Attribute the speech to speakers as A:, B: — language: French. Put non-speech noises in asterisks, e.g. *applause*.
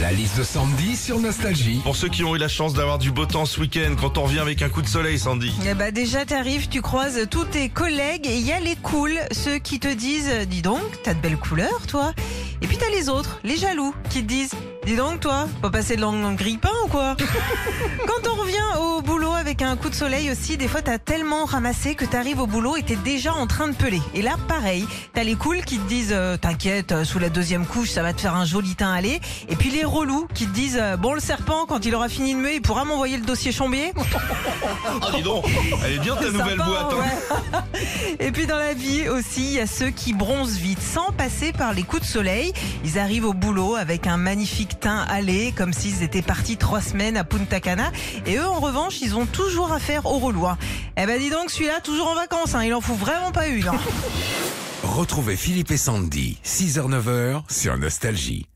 A: La liste de Sandy sur Nostalgie.
B: Pour ceux qui ont eu la chance d'avoir du beau temps ce week-end, quand on revient avec un coup de soleil, Sandy.
C: Eh bah déjà t'arrives, tu croises tous tes collègues et il y a les cools, ceux qui te disent dis donc t'as de belles couleurs toi. Et puis t'as les autres, les jaloux, qui te disent dis donc toi, pas passer de langue grille-pain ou quoi *laughs* Quand on revient au boulot avec un coup de soleil aussi, des fois t'as tellement ramassé que t'arrives au boulot et t'es déjà en train de peler. Et là pareil, t'as les cools qui te disent euh, t'inquiète, euh, sous la deuxième couche ça va te faire un joli teint aller. Et puis les relous qui te disent euh, bon le serpent quand il aura fini de muer il pourra m'envoyer le dossier chambier. *laughs*
B: Ah, dis donc, elle est bien ta nouvelle
C: sympa,
B: boîte. hein.
C: ouais. *laughs* Et puis dans la vie aussi, il y a ceux qui bronzent vite sans passer par les coups de soleil. Ils arrivent au boulot avec un magnifique allé, comme s'ils étaient partis trois semaines à Punta Cana. Et eux, en revanche, ils ont toujours affaire au relou. hein. Eh ben dis donc, celui-là, toujours en vacances. hein. Il en fout vraiment pas une. hein. *laughs*
A: Retrouvez Philippe et Sandy, 6h-9h sur Nostalgie.